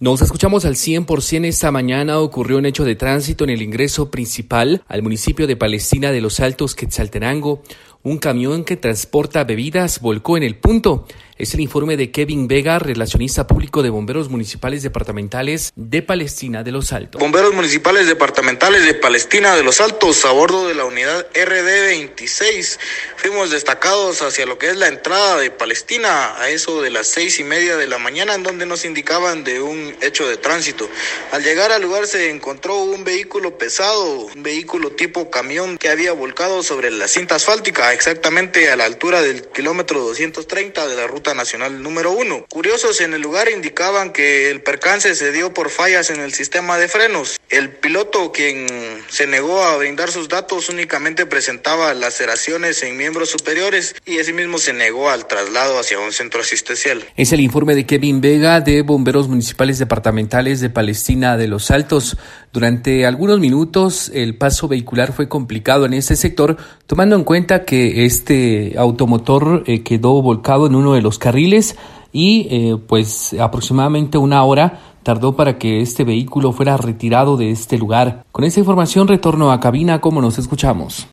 Nos escuchamos al 100% esta mañana. Ocurrió un hecho de tránsito en el ingreso principal al municipio de Palestina de los Altos, Quetzaltenango. Un camión que transporta bebidas volcó en el punto. Es el informe de Kevin Vega, relacionista público de Bomberos Municipales Departamentales de Palestina de los Altos. Bomberos Municipales Departamentales de Palestina de los Altos, a bordo de la unidad RD26, fuimos destacados hacia lo que es la entrada de Palestina a eso de las seis y media de la mañana, en donde nos indicaban de un hecho de tránsito. Al llegar al lugar se encontró un vehículo pesado, un vehículo tipo camión que había volcado sobre la cinta asfáltica, exactamente a la altura del kilómetro 230 de la ruta nacional número uno. Curiosos en el lugar indicaban que el percance se dio por fallas en el sistema de frenos. El piloto, quien se negó a brindar sus datos, únicamente presentaba laceraciones en miembros superiores y asimismo se negó al traslado hacia un centro asistencial. Es el informe de Kevin Vega de Bomberos Municipales Departamentales de Palestina de los Altos. Durante algunos minutos el paso vehicular fue complicado en este sector, tomando en cuenta que este automotor eh, quedó volcado en uno de los carriles y eh, pues aproximadamente una hora tardó para que este vehículo fuera retirado de este lugar. Con esta información retorno a cabina como nos escuchamos.